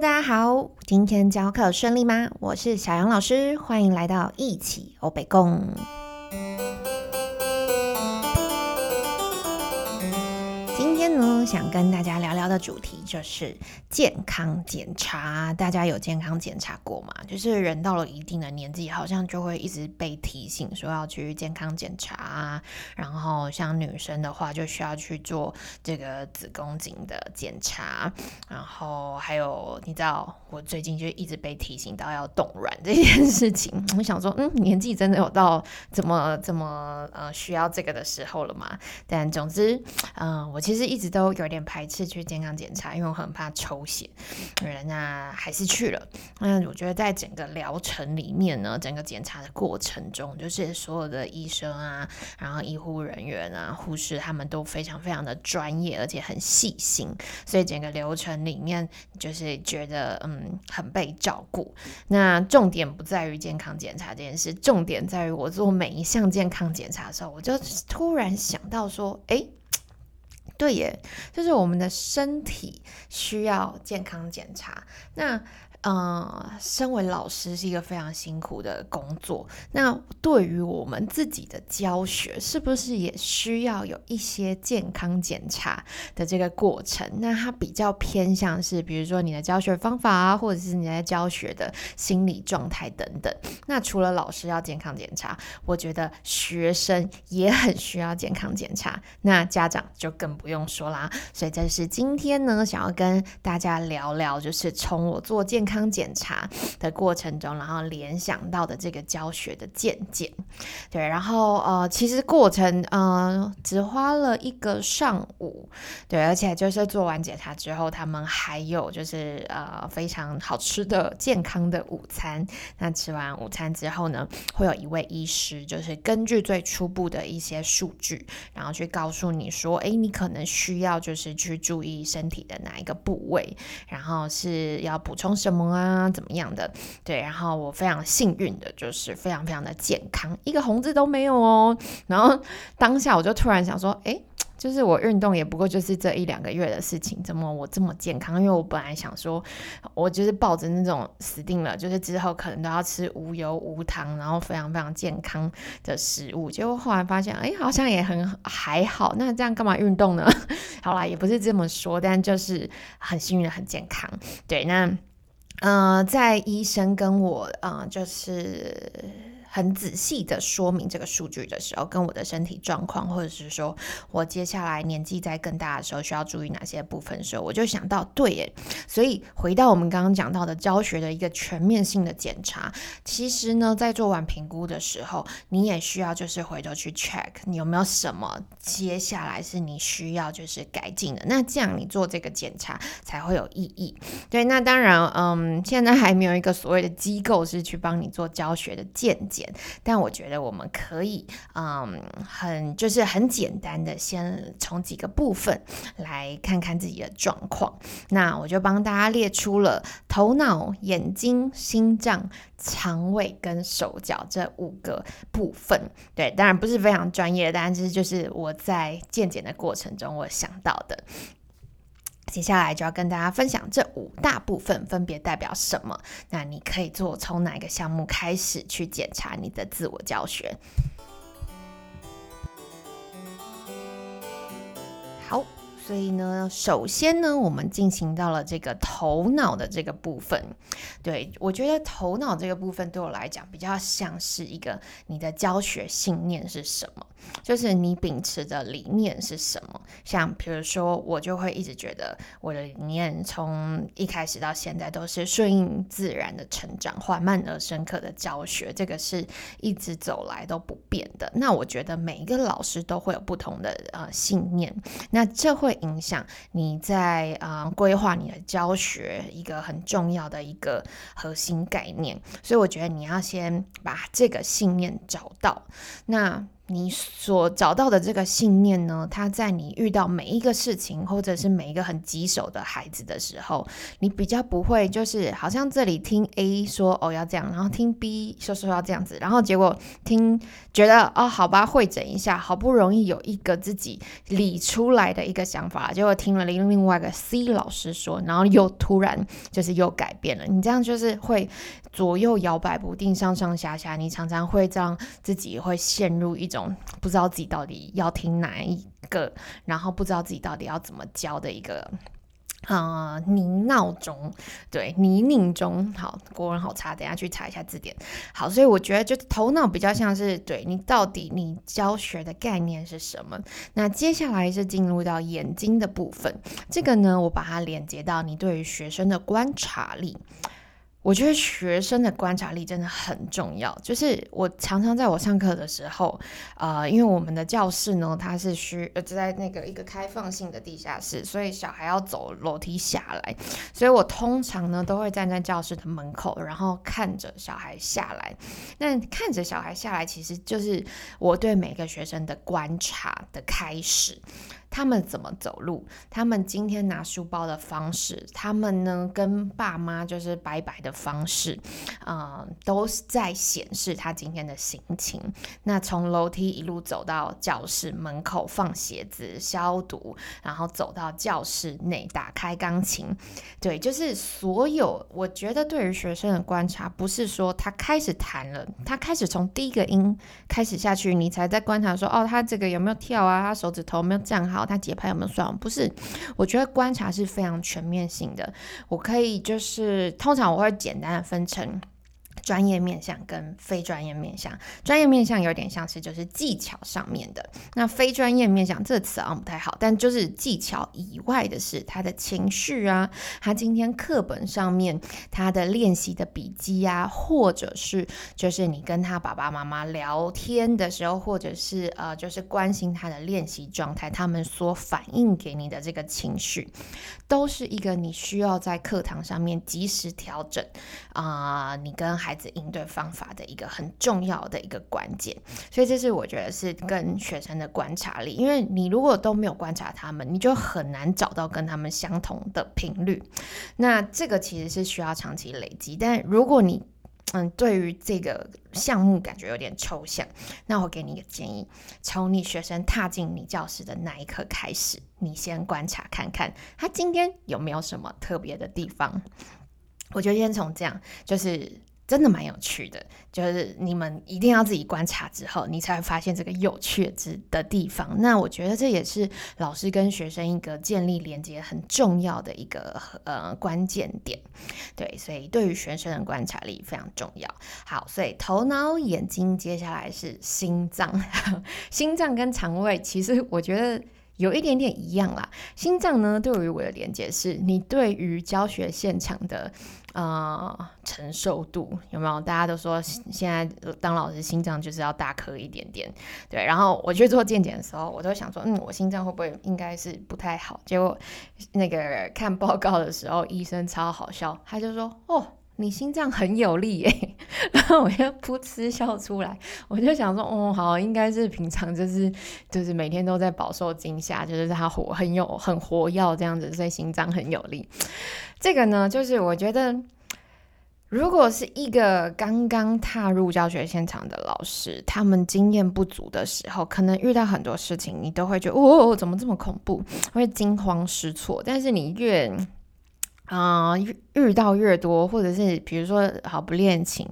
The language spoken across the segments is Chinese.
大家好，今天教课顺利吗？我是小杨老师，欢迎来到一起欧北共。想跟大家聊聊的主题就是健康检查。大家有健康检查过吗？就是人到了一定的年纪，好像就会一直被提醒说要去健康检查啊。然后像女生的话，就需要去做这个子宫颈的检查。然后还有，你知道，我最近就一直被提醒到要冻卵这件事情。我想说，嗯，年纪真的有到怎么怎么呃需要这个的时候了吗？但总之，嗯，我。其实一直都有点排斥去健康检查，因为我很怕抽血。那还是去了。那我觉得在整个疗程里面呢，整个检查的过程中，就是所有的医生啊，然后医护人员啊、护士，他们都非常非常的专业，而且很细心。所以整个流程里面，就是觉得嗯很被照顾。那重点不在于健康检查这件事，重点在于我做每一项健康检查的时候，我就突然想到说，哎。对耶，就是我们的身体需要健康检查。那。呃，身为老师是一个非常辛苦的工作。那对于我们自己的教学，是不是也需要有一些健康检查的这个过程？那它比较偏向是，比如说你的教学方法啊，或者是你在教学的心理状态等等。那除了老师要健康检查，我觉得学生也很需要健康检查。那家长就更不用说啦。所以这是今天呢，想要跟大家聊聊，就是从我做健康检查的过程中，然后联想到的这个教学的见解，对，然后呃，其实过程呃只花了一个上午，对，而且就是做完检查之后，他们还有就是呃非常好吃的健康的午餐。那吃完午餐之后呢，会有一位医师，就是根据最初步的一些数据，然后去告诉你说，哎，你可能需要就是去注意身体的哪一个部位，然后是要补充什么。么啊，怎么样的？对，然后我非常幸运的就是非常非常的健康，一个红字都没有哦。然后当下我就突然想说，哎，就是我运动也不过就是这一两个月的事情，怎么我这么健康？因为我本来想说，我就是抱着那种死定了，就是之后可能都要吃无油无糖，然后非常非常健康的食物。结果后来发现，哎，好像也很还好。那这样干嘛运动呢？好啦，也不是这么说，但就是很幸运的很健康。对，那。嗯，在医生跟我，嗯，就是。很仔细的说明这个数据的时候，跟我的身体状况，或者是说我接下来年纪在更大的时候需要注意哪些部分时候，我就想到，对耶。所以回到我们刚刚讲到的教学的一个全面性的检查，其实呢，在做完评估的时候，你也需要就是回头去 check 你有没有什么接下来是你需要就是改进的，那这样你做这个检查才会有意义。对，那当然，嗯，现在还没有一个所谓的机构是去帮你做教学的见解。但我觉得我们可以，嗯，很就是很简单的，先从几个部分来看看自己的状况。那我就帮大家列出了头脑、眼睛、心脏、肠胃跟手脚这五个部分。对，当然不是非常专业，但是就是我在健检的过程中我想到的。接下来就要跟大家分享这五大部分分别代表什么。那你可以做从哪个项目开始去检查你的自我教学？好。所以呢，首先呢，我们进行到了这个头脑的这个部分。对我觉得头脑这个部分对我来讲比较像是一个你的教学信念是什么，就是你秉持的理念是什么。像比如说，我就会一直觉得我的理念从一开始到现在都是顺应自然的成长，缓慢而深刻的教学，这个是一直走来都不变的。那我觉得每一个老师都会有不同的呃信念，那这会。影响你在啊规划你的教学一个很重要的一个核心概念，所以我觉得你要先把这个信念找到。那你所找到的这个信念呢，它在你遇到每一个事情，或者是每一个很棘手的孩子的时候，你比较不会就是好像这里听 A 说哦要这样，然后听 B 说说要这样子，然后结果听觉得哦好吧会诊一下，好不容易有一个自己理出来的一个想法，结果听了另另外一个 C 老师说，然后又突然就是又改变了，你这样就是会左右摇摆不定，上上下下，你常常会让自己会陷入一种。不知道自己到底要听哪一个，然后不知道自己到底要怎么教的一个，呃，泥闹中，对，泥泞中，好，国文好差，等下去查一下字典。好，所以我觉得就头脑比较像是，对你到底你教学的概念是什么？那接下来是进入到眼睛的部分，这个呢，我把它连接到你对于学生的观察力。我觉得学生的观察力真的很重要。就是我常常在我上课的时候，呃，因为我们的教室呢，它是需呃在那个一个开放性的地下室，所以小孩要走楼梯下来，所以我通常呢都会站在教室的门口，然后看着小孩下来。那看着小孩下来，其实就是我对每个学生的观察的开始。他们怎么走路？他们今天拿书包的方式，他们呢跟爸妈就是拜拜的方式，啊，都是在显示他今天的心情。那从楼梯一路走到教室门口放鞋子消毒，然后走到教室内打开钢琴，对，就是所有。我觉得对于学生的观察，不是说他开始弹了，他开始从第一个音开始下去，你才在观察说，哦，他这个有没有跳啊？他手指头没有这样好。好他节拍有没有算？不是，我觉得观察是非常全面性的。我可以就是，通常我会简单的分成。专业面向跟非专业面向，专业面向有点像是就是技巧上面的，那非专业面向这个词啊不太好，但就是技巧以外的是他的情绪啊，他今天课本上面他的练习的笔记啊，或者是就是你跟他爸爸妈妈聊天的时候，或者是呃就是关心他的练习状态，他们所反映给你的这个情绪，都是一个你需要在课堂上面及时调整啊，你跟孩应对方法的一个很重要的一个关键，所以这是我觉得是跟学生的观察力，因为你如果都没有观察他们，你就很难找到跟他们相同的频率。那这个其实是需要长期累积，但如果你嗯对于这个项目感觉有点抽象，那我给你一个建议：从你学生踏进你教室的那一刻开始，你先观察看看他今天有没有什么特别的地方。我觉得先从这样就是。真的蛮有趣的，就是你们一定要自己观察之后，你才会发现这个有趣之的地方。那我觉得这也是老师跟学生一个建立连接很重要的一个呃关键点。对，所以对于学生的观察力非常重要。好，所以头脑、眼睛，接下来是心脏。心脏跟肠胃其实我觉得有一点点一样啦。心脏呢，对于我的连接是你对于教学现场的。呃，承受度有没有？大家都说现在当老师心脏就是要大颗一点点，对。然后我去做健检的时候，我都想说，嗯，我心脏会不会应该是不太好？结果那个看报告的时候，医生超好笑，他就说，哦，你心脏很有力耶。然后我就噗嗤笑出来，我就想说，哦，好，应该是平常就是就是每天都在饱受惊吓，就是他活很有很活跃这样子，所以心脏很有力。这个呢，就是我觉得，如果是一个刚刚踏入教学现场的老师，他们经验不足的时候，可能遇到很多事情，你都会觉得，哦，怎么这么恐怖，会惊慌失措。但是你越啊，遇遇到越多，或者是比如说好不练琴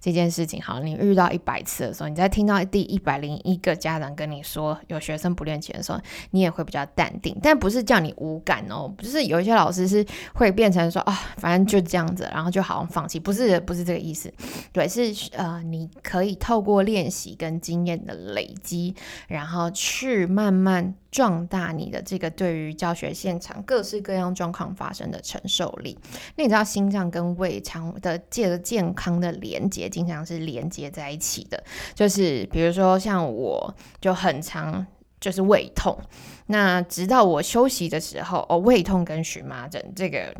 这件事情，好，你遇到一百次的时候，你在听到第一百零一个家长跟你说有学生不练琴的时候，你也会比较淡定，但不是叫你无感哦，不是有一些老师是会变成说啊，反正就这样子，然后就好像放弃，不是不是这个意思，对，是呃，你可以透过练习跟经验的累积，然后去慢慢壮大你的这个对于教学现场各式各样状况发生的承受。力，那你知道心脏跟胃肠的借着健康的连接，经常是连接在一起的。就是比如说，像我就很常就是胃痛，那直到我休息的时候，哦，胃痛跟荨麻疹这个。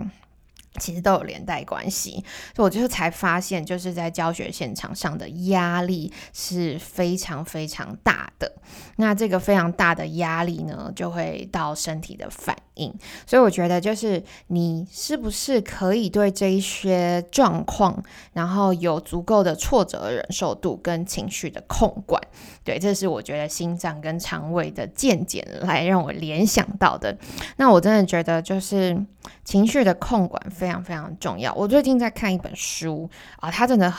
其实都有连带关系，所以我就才发现，就是在教学现场上的压力是非常非常大的。那这个非常大的压力呢，就会到身体的反应。所以我觉得，就是你是不是可以对这一些状况，然后有足够的挫折忍受度跟情绪的控管？对，这是我觉得心脏跟肠胃的见解来让我联想到的。那我真的觉得，就是情绪的控管。非常非常重要。我最近在看一本书啊，它真的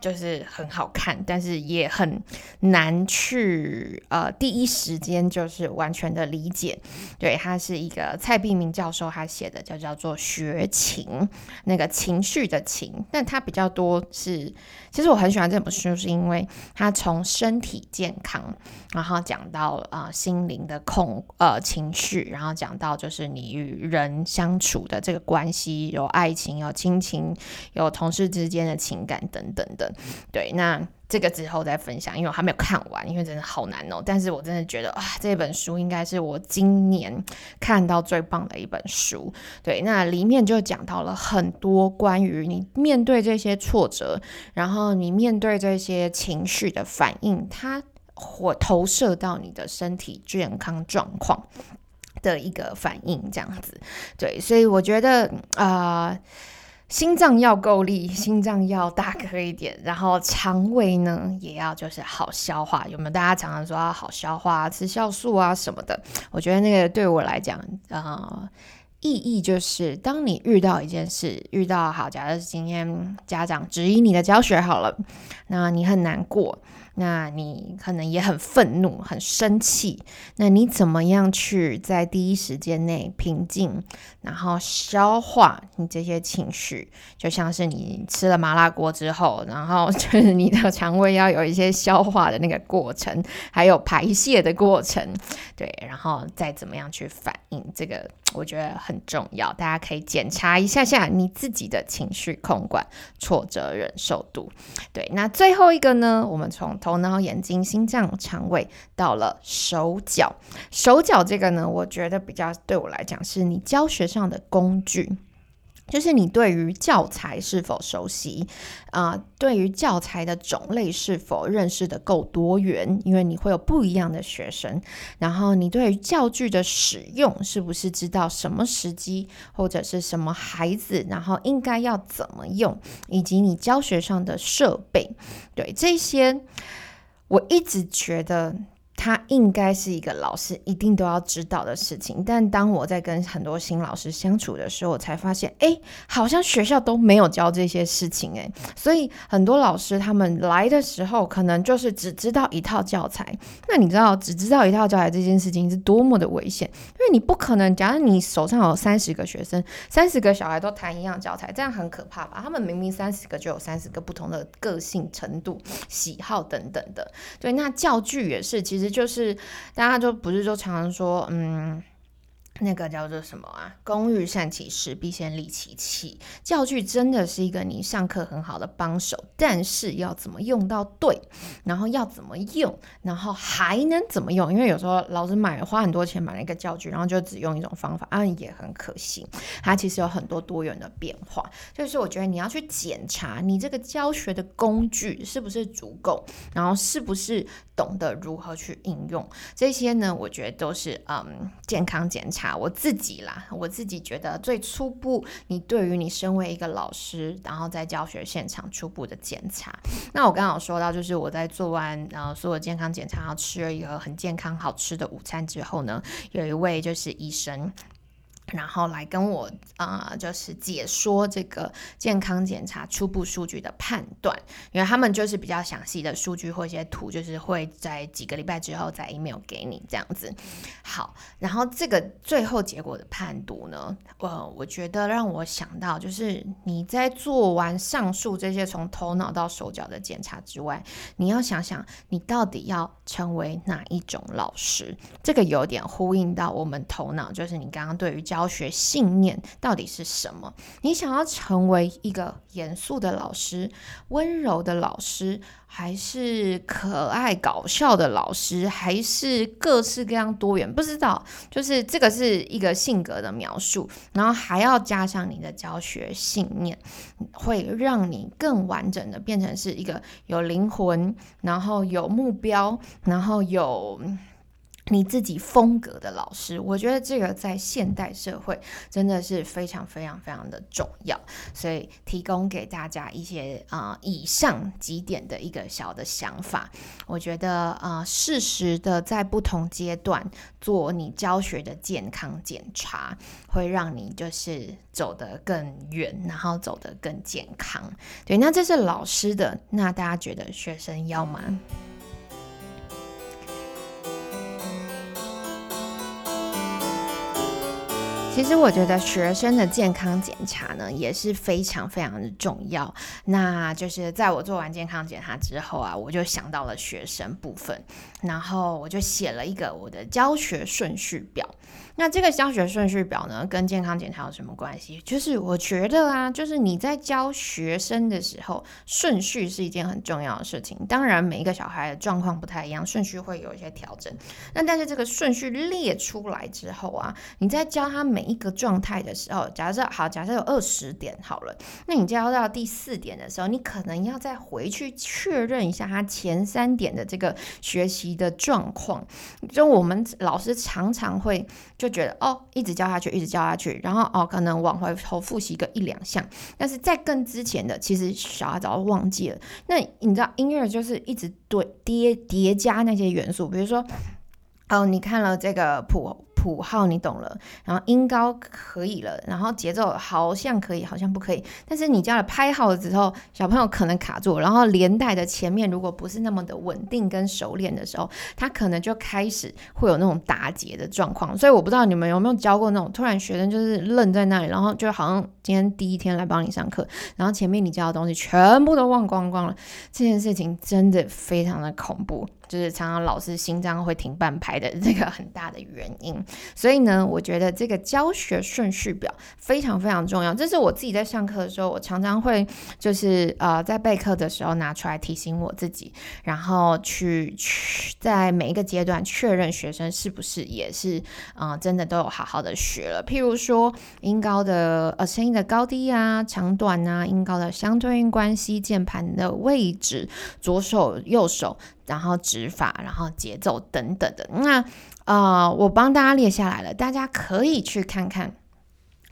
就是很好看，但是也很难去呃第一时间就是完全的理解。对，它是一个蔡碧明教授他写的，叫叫做学情，那个情绪的情，但他比较多是，其实我很喜欢这本书，是因为他从身体健康，然后讲到啊心灵的控呃情绪，然后讲到就是你与人相处的这个关系有。爱情有亲情，有同事之间的情感等等的，对，那这个之后再分享，因为我还没有看完，因为真的好难哦。但是我真的觉得啊，这本书应该是我今年看到最棒的一本书。对，那里面就讲到了很多关于你面对这些挫折，然后你面对这些情绪的反应，它或投射到你的身体健康状况。的一个反应，这样子，对，所以我觉得啊，心脏要够力，心脏要大颗一点，然后肠胃呢也要就是好消化，有没有？大家常常说要好消化，吃酵素啊什么的，我觉得那个对我来讲，啊，意义就是当你遇到一件事，遇到好，假设今天家长质疑你的教学好了，那你很难过。那你可能也很愤怒、很生气，那你怎么样去在第一时间内平静，然后消化你这些情绪？就像是你吃了麻辣锅之后，然后就是你的肠胃要有一些消化的那个过程，还有排泄的过程，对，然后再怎么样去反应，这个我觉得很重要。大家可以检查一下下你自己的情绪控管、挫折忍受度。对，那最后一个呢，我们从。头脑、眼睛、心脏、肠胃，到了手脚。手脚这个呢，我觉得比较对我来讲，是你教学上的工具。就是你对于教材是否熟悉啊？对于教材的种类是否认识的够多元？因为你会有不一样的学生。然后你对于教具的使用是不是知道什么时机或者是什么孩子，然后应该要怎么用，以及你教学上的设备，对这些，我一直觉得。他应该是一个老师一定都要知道的事情，但当我在跟很多新老师相处的时候，我才发现，哎，好像学校都没有教这些事情，哎，所以很多老师他们来的时候，可能就是只知道一套教材。那你知道，只知道一套教材这件事情是多么的危险？因为你不可能，假如你手上有三十个学生，三十个小孩都谈一样教材，这样很可怕吧？他们明明三十个就有三十个不同的个性程度、喜好等等的。对，那教具也是，其实。就是大家就不是就常常说，嗯。那个叫做什么啊？工欲善其事，必先利其器。教具真的是一个你上课很好的帮手，但是要怎么用到对，然后要怎么用，然后还能怎么用？因为有时候老师买花很多钱买了一个教具，然后就只用一种方法，啊，也很可惜。它其实有很多多元的变化。就是我觉得你要去检查你这个教学的工具是不是足够，然后是不是懂得如何去应用这些呢？我觉得都是嗯健康检查。我自己啦，我自己觉得最初步，你对于你身为一个老师，然后在教学现场初步的检查。那我刚好说到，就是我在做完呃所有健康检查，然后吃了一个很健康好吃的午餐之后呢，有一位就是医生。然后来跟我啊，就是解说这个健康检查初步数据的判断，因为他们就是比较详细的数据或一些图，就是会在几个礼拜之后再 email 给你这样子。好，然后这个最后结果的判读呢，呃，我觉得让我想到，就是你在做完上述这些从头脑到手脚的检查之外，你要想想你到底要成为哪一种老师，这个有点呼应到我们头脑，就是你刚刚对于教教学信念到底是什么？你想要成为一个严肃的老师、温柔的老师，还是可爱搞笑的老师，还是各式各样多元？不知道，就是这个是一个性格的描述，然后还要加上你的教学信念，会让你更完整的变成是一个有灵魂，然后有目标，然后有。你自己风格的老师，我觉得这个在现代社会真的是非常非常非常的重要，所以提供给大家一些啊以上几点的一个小的想法。我觉得啊，适时的在不同阶段做你教学的健康检查，会让你就是走得更远，然后走得更健康。对，那这是老师的，那大家觉得学生要吗？其实我觉得学生的健康检查呢也是非常非常的重要。那就是在我做完健康检查之后啊，我就想到了学生部分，然后我就写了一个我的教学顺序表。那这个教学顺序表呢，跟健康检查有什么关系？就是我觉得啊，就是你在教学生的时候，顺序是一件很重要的事情。当然，每一个小孩的状况不太一样，顺序会有一些调整。那但是这个顺序列出来之后啊，你在教他每一个状态的时候，假设好，假设有二十点好了，那你教到第四点的时候，你可能要再回去确认一下他前三点的这个学习的状况。就我们老师常常会就。觉得哦，一直教下去，一直教下去，然后哦，可能往回头复习个一两项，但是在更之前的，其实小孩早就忘记了。那你知道音乐就是一直对叠叠加那些元素，比如说哦，你看了这个谱。谱号你懂了，然后音高可以了，然后节奏好像可以，好像不可以。但是你教了拍号之后，小朋友可能卡住，然后连带的前面如果不是那么的稳定跟熟练的时候，他可能就开始会有那种打结的状况。所以我不知道你们有没有教过那种突然学生就是愣在那里，然后就好像今天第一天来帮你上课，然后前面你教的东西全部都忘光光了。这件事情真的非常的恐怖。就是常常老师心脏会停半拍的 这个很大的原因，所以呢，我觉得这个教学顺序表非常非常重要。这是我自己在上课的时候，我常常会就是呃在备课的时候拿出来提醒我自己，然后去去在每一个阶段确认学生是不是也是啊真的都有好好的学了。譬如说音高的呃声音的高低啊、长短啊、音高的相对应关系、键盘的位置、左手右手。然后指法，然后节奏等等的，那呃，我帮大家列下来了，大家可以去看看。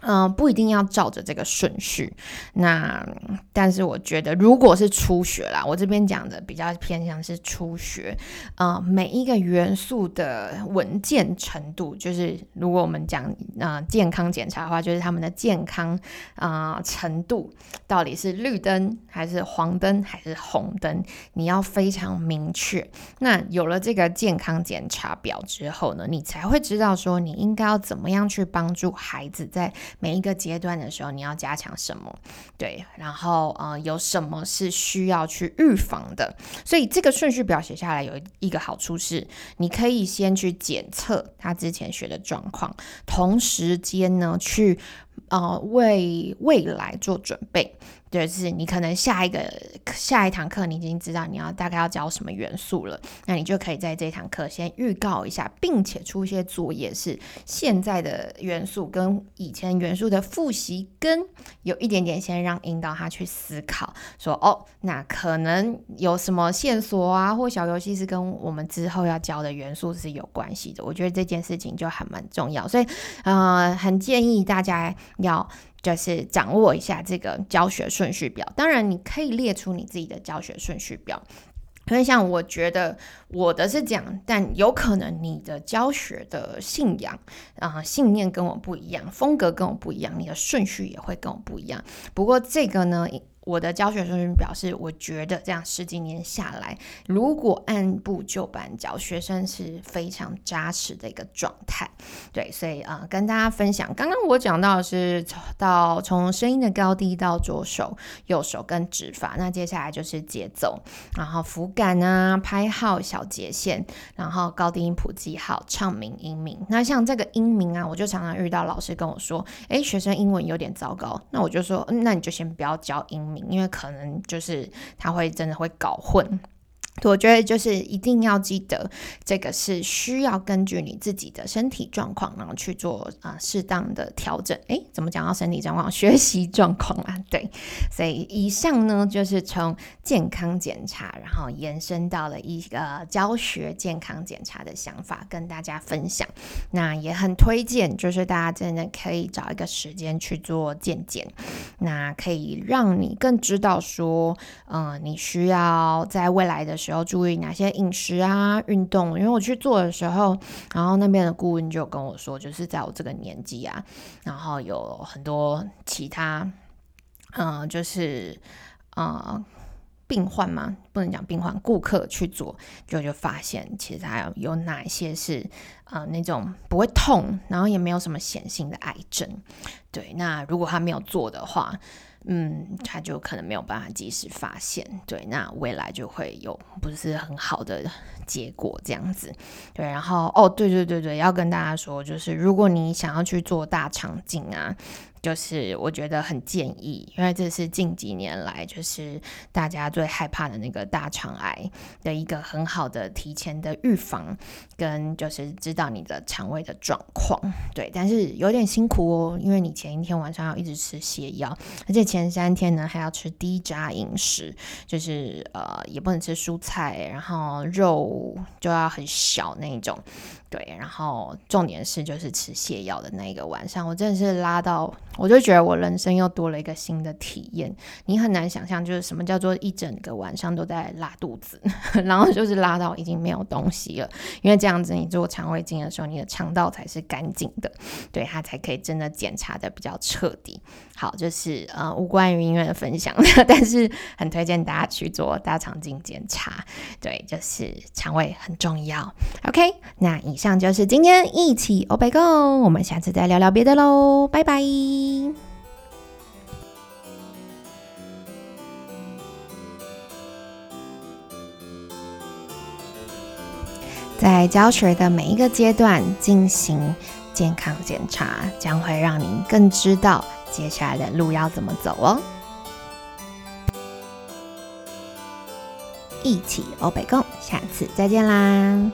嗯，不一定要照着这个顺序。那但是我觉得，如果是初学啦，我这边讲的比较偏向是初学。呃，每一个元素的稳健程度，就是如果我们讲呃健康检查的话，就是他们的健康啊程度到底是绿灯还是黄灯还是红灯，你要非常明确。那有了这个健康检查表之后呢，你才会知道说你应该要怎么样去帮助孩子在。每一个阶段的时候，你要加强什么？对，然后呃，有什么是需要去预防的？所以这个顺序表写下来有一个好处是，你可以先去检测他之前学的状况，同时间呢去呃为未来做准备。就是你可能下一个下一堂课，你已经知道你要大概要教什么元素了，那你就可以在这堂课先预告一下，并且出一些作业，是现在的元素跟以前元素的复习，跟有一点点先让引导他去思考，说哦，那可能有什么线索啊，或小游戏是跟我们之后要教的元素是有关系的。我觉得这件事情就还蛮重要，所以呃，很建议大家要。就是掌握一下这个教学顺序表，当然你可以列出你自己的教学顺序表。因为像我觉得我的是这样，但有可能你的教学的信仰啊信念跟我不一样，风格跟我不一样，你的顺序也会跟我不一样。不过这个呢。我的教学顺序表示，我觉得这样十几年下来，如果按部就班教，学生是非常扎实的一个状态。对，所以啊，跟大家分享，刚刚我讲到的是到从声音的高低到左手、右手跟指法，那接下来就是节奏，然后符感啊、拍号、小节线，然后高低音谱记号、唱名、音名。那像这个音名啊，我就常常遇到老师跟我说，诶，学生英文有点糟糕，那我就说，嗯，那你就先不要教音。因为可能就是他会真的会搞混。我觉得就是一定要记得，这个是需要根据你自己的身体状况，然后去做啊适当的调整。诶，怎么讲到身体状况？学习状况啊，对。所以以上呢，就是从健康检查，然后延伸到了一个教学健康检查的想法，跟大家分享。那也很推荐，就是大家真的可以找一个时间去做健检，那可以让你更知道说，嗯，你需要在未来的。时候注意哪些饮食啊、运动？因为我去做的时候，然后那边的顾问就跟我说，就是在我这个年纪啊，然后有很多其他，嗯，就是呃病患嘛，不能讲病患，顾客去做，就就发现其实还有有哪一些是呃那种不会痛，然后也没有什么显性的癌症。对，那如果他没有做的话。嗯，他就可能没有办法及时发现，对，那未来就会有不是很好的结果这样子，对，然后哦，对对对对，要跟大家说，就是如果你想要去做大肠镜啊。就是我觉得很建议，因为这是近几年来就是大家最害怕的那个大肠癌的一个很好的提前的预防，跟就是知道你的肠胃的状况。对，但是有点辛苦哦，因为你前一天晚上要一直吃泻药，而且前三天呢还要吃低渣饮食，就是呃也不能吃蔬菜，然后肉就要很小那种。对，然后重点是就是吃泻药的那一个晚上，我真的是拉到，我就觉得我人生又多了一个新的体验。你很难想象，就是什么叫做一整个晚上都在拉肚子，然后就是拉到已经没有东西了。因为这样子，你做肠胃镜的时候，你的肠道才是干净的，对它才可以真的检查的比较彻底。好，就是呃无关于音乐的分享，但是很推荐大家去做大肠镜检查。对，就是肠胃很重要。OK，那以上就是今天一起 o b e Go，我们下次再聊聊别的喽，拜拜。在教学的每一个阶段进行健康检查，将会让您更知道。接下来的路要怎么走哦？一起欧北共，下次再见啦！